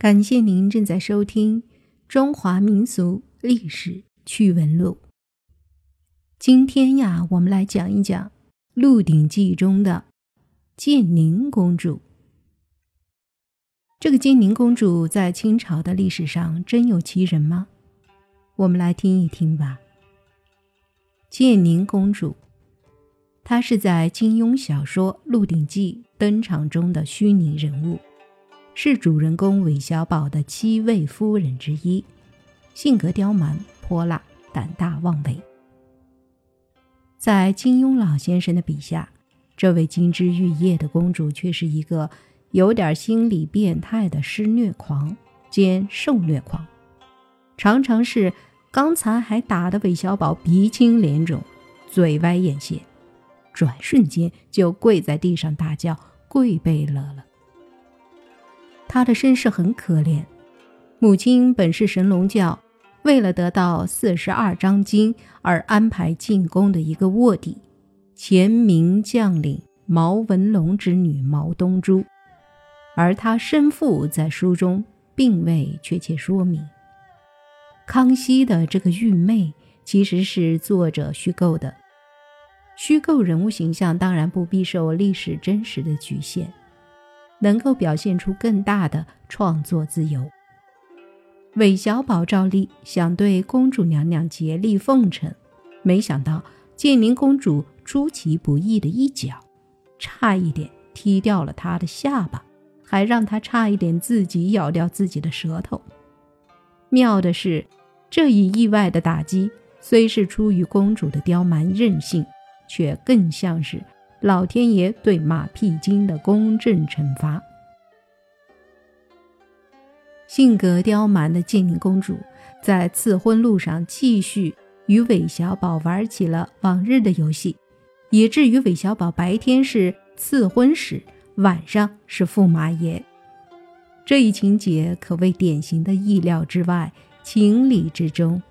感谢您正在收听《中华民俗历史趣闻录》。今天呀，我们来讲一讲《鹿鼎记》中的建宁公主。这个建宁公主在清朝的历史上真有其人吗？我们来听一听吧。建宁公主，她是在金庸小说《鹿鼎记》登场中的虚拟人物。是主人公韦小宝的七位夫人之一，性格刁蛮泼辣，胆大妄为。在金庸老先生的笔下，这位金枝玉叶的公主却是一个有点心理变态的施虐狂兼受虐狂，常常是刚才还打得韦小宝鼻青脸肿、嘴歪眼斜，转瞬间就跪在地上大叫“跪贝勒了”。他的身世很可怜，母亲本是神龙教，为了得到四十二章经而安排进宫的一个卧底，前明将领毛文龙之女毛东珠，而他生父在书中并未确切说明。康熙的这个玉妹其实是作者虚构的，虚构人物形象当然不必受历史真实的局限。能够表现出更大的创作自由。韦小宝照例想对公主娘娘竭力奉承，没想到建宁公主出其不意的一脚，差一点踢掉了她的下巴，还让她差一点自己咬掉自己的舌头。妙的是，这一意外的打击虽是出于公主的刁蛮任性，却更像是。老天爷对马屁精的公正惩罚。性格刁蛮的建宁公主，在赐婚路上继续与韦小宝玩起了往日的游戏，以至于韦小宝白天是赐婚使，晚上是驸马爷。这一情节可谓典型的意料之外，情理之中，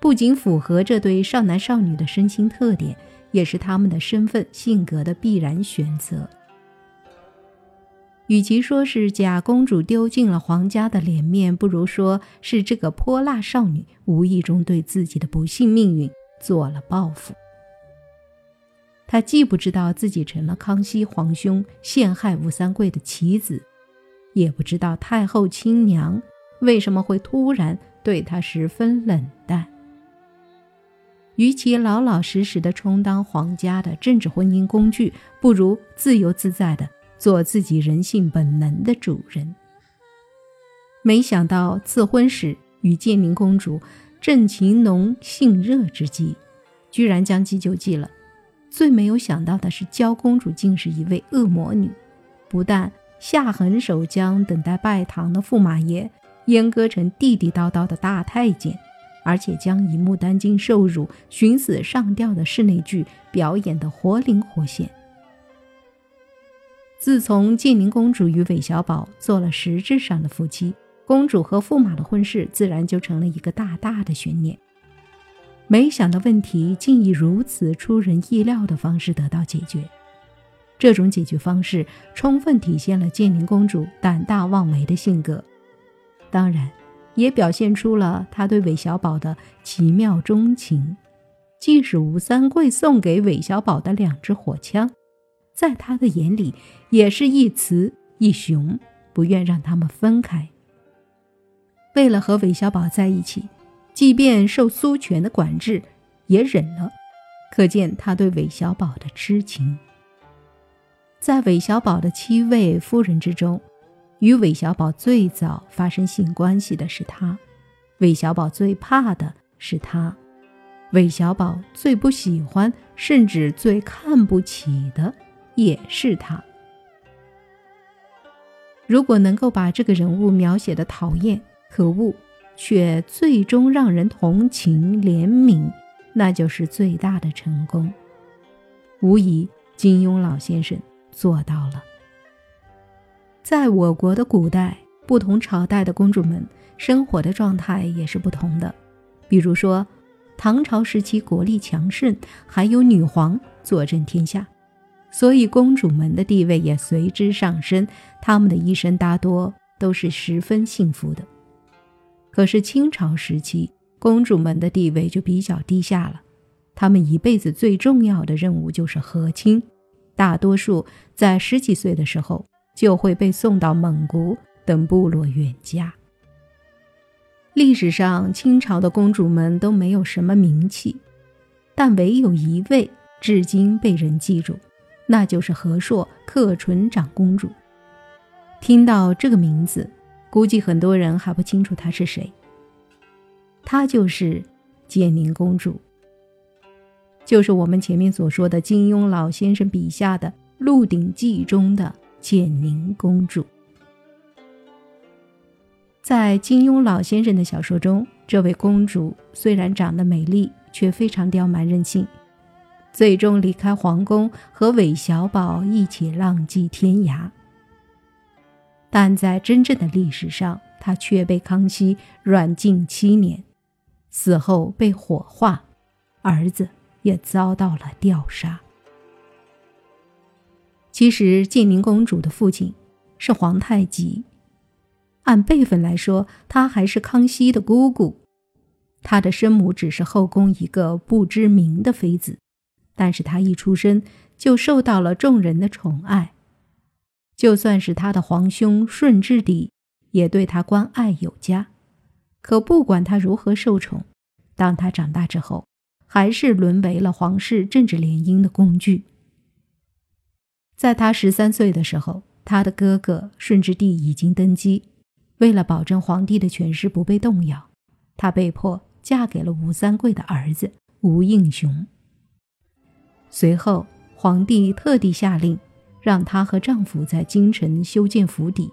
不仅符合这对少男少女的身心特点。也是他们的身份性格的必然选择。与其说是假公主丢尽了皇家的脸面，不如说是这个泼辣少女无意中对自己的不幸命运做了报复。她既不知道自己成了康熙皇兄陷害吴三桂的棋子，也不知道太后亲娘为什么会突然对她十分冷淡。与其老老实实的充当皇家的政治婚姻工具，不如自由自在的做自己人性本能的主人。没想到赐婚时与建宁公主正情浓性热之际，居然将计就计了。最没有想到的是，娇公主竟是一位恶魔女，不但下狠手将等待拜堂的驸马爷阉割成地地道道的大太监。而且将以牡丹经受辱、寻死上吊的室内剧表演得活灵活现。自从建宁公主与韦小宝做了实质上的夫妻，公主和驸马的婚事自然就成了一个大大的悬念。没想到问题竟以如此出人意料的方式得到解决，这种解决方式充分体现了建宁公主胆大妄为的性格。当然。也表现出了他对韦小宝的奇妙钟情。即使吴三桂送给韦小宝的两支火枪，在他的眼里也是一雌一雄，不愿让他们分开。为了和韦小宝在一起，即便受苏权的管制，也忍了。可见他对韦小宝的痴情。在韦小宝的七位夫人之中。与韦小宝最早发生性关系的是他，韦小宝最怕的是他，韦小宝最不喜欢甚至最看不起的也是他。如果能够把这个人物描写的讨厌可恶，却最终让人同情怜悯，那就是最大的成功。无疑，金庸老先生做到了。在我国的古代，不同朝代的公主们生活的状态也是不同的。比如说，唐朝时期国力强盛，还有女皇坐镇天下，所以公主们的地位也随之上升。她们的一生大多都是十分幸福的。可是清朝时期，公主们的地位就比较低下了，她们一辈子最重要的任务就是和亲，大多数在十几岁的时候就会被送到蒙古等部落远嫁。历史上，清朝的公主们都没有什么名气，但唯有一位至今被人记住，那就是和硕克纯长公主。听到这个名字，估计很多人还不清楚她是谁。她就是建宁公主，就是我们前面所说的金庸老先生笔下的《鹿鼎记》中的建宁公主。在金庸老先生的小说中，这位公主虽然长得美丽，却非常刁蛮任性，最终离开皇宫和韦小宝一起浪迹天涯。但在真正的历史上，她却被康熙软禁七年，死后被火化，儿子也遭到了吊杀。其实，建宁公主的父亲是皇太极。按辈分来说，她还是康熙的姑姑。她的生母只是后宫一个不知名的妃子，但是她一出生就受到了众人的宠爱。就算是他的皇兄顺治帝，也对他关爱有加。可不管他如何受宠，当他长大之后，还是沦为了皇室政治联姻的工具。在他十三岁的时候，他的哥哥顺治帝已经登基。为了保证皇帝的权势不被动摇，她被迫嫁给了吴三桂的儿子吴应熊。随后，皇帝特地下令，让她和丈夫在京城修建府邸。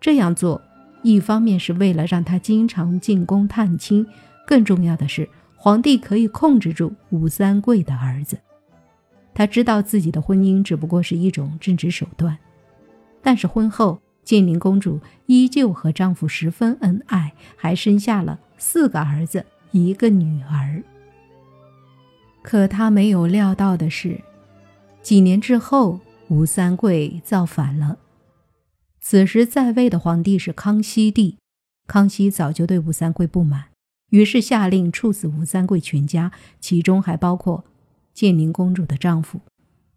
这样做，一方面是为了让她经常进宫探亲，更重要的是，皇帝可以控制住吴三桂的儿子。他知道自己的婚姻只不过是一种政治手段，但是婚后。建宁公主依旧和丈夫十分恩爱，还生下了四个儿子，一个女儿。可她没有料到的是，几年之后，吴三桂造反了。此时在位的皇帝是康熙帝，康熙早就对吴三桂不满，于是下令处死吴三桂全家，其中还包括建宁公主的丈夫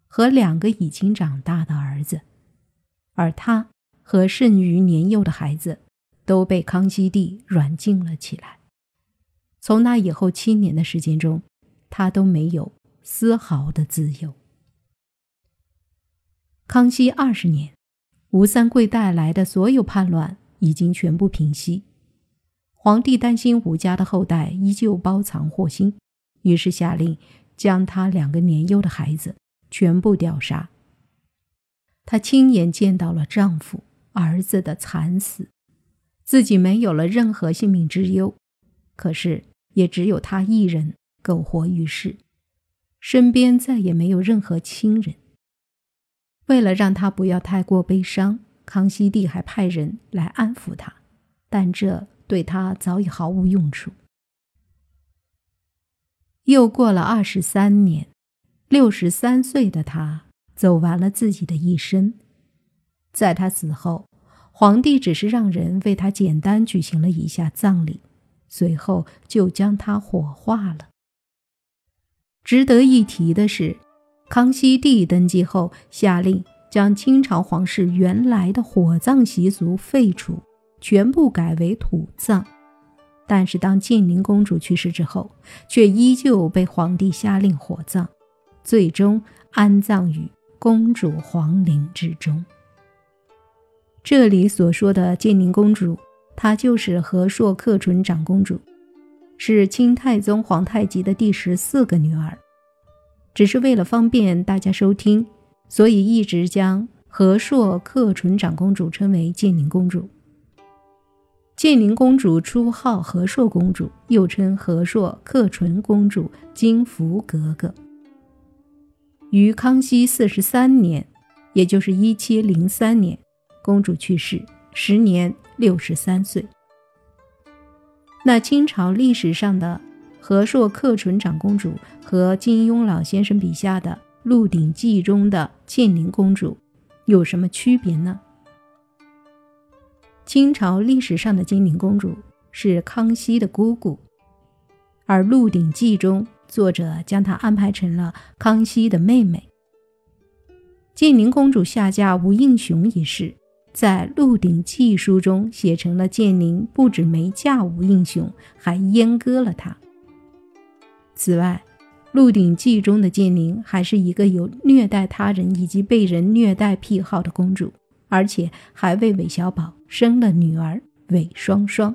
和两个已经长大的儿子，而他。和剩余年幼的孩子都被康熙帝软禁了起来。从那以后七年的时间中，他都没有丝毫的自由。康熙二十年，吴三桂带来的所有叛乱已经全部平息，皇帝担心吴家的后代依旧包藏祸心，于是下令将他两个年幼的孩子全部吊杀。她亲眼见到了丈夫。儿子的惨死，自己没有了任何性命之忧，可是也只有她一人苟活于世，身边再也没有任何亲人。为了让她不要太过悲伤，康熙帝还派人来安抚她，但这对她早已毫无用处。又过了二十三年，六十三岁的他走完了自己的一生。在他死后，皇帝只是让人为他简单举行了一下葬礼，随后就将他火化了。值得一提的是，康熙帝登基后下令将清朝皇室原来的火葬习俗废除，全部改为土葬。但是当建宁公主去世之后，却依旧被皇帝下令火葬，最终安葬于公主皇陵之中。这里所说的建宁公主，她就是和硕克纯长公主，是清太宗皇太极的第十四个女儿。只是为了方便大家收听，所以一直将和硕克纯长公主称为建宁公主。建宁公主初号和硕公主，又称和硕克纯公主、金福格格。于康熙四十三年，也就是一七零三年。公主去世，时年六十三岁。那清朝历史上的和硕克纯长公主和金庸老先生笔下的《鹿鼎记》中的建宁公主有什么区别呢？清朝历史上的金陵公主是康熙的姑姑，而《鹿鼎记》中作者将她安排成了康熙的妹妹。建宁公主下嫁吴应熊一事，在《鹿鼎记》书中写成了建宁不止没嫁吴应熊，还阉割了他。此外，《鹿鼎记》中的建宁还是一个有虐待他人以及被人虐待癖好的公主，而且还为韦小宝生了女儿韦双双。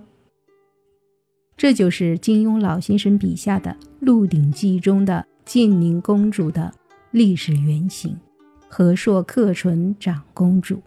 这就是金庸老先生笔下的《鹿鼎记》中的建宁公主的历史原型。和硕克纯长公主。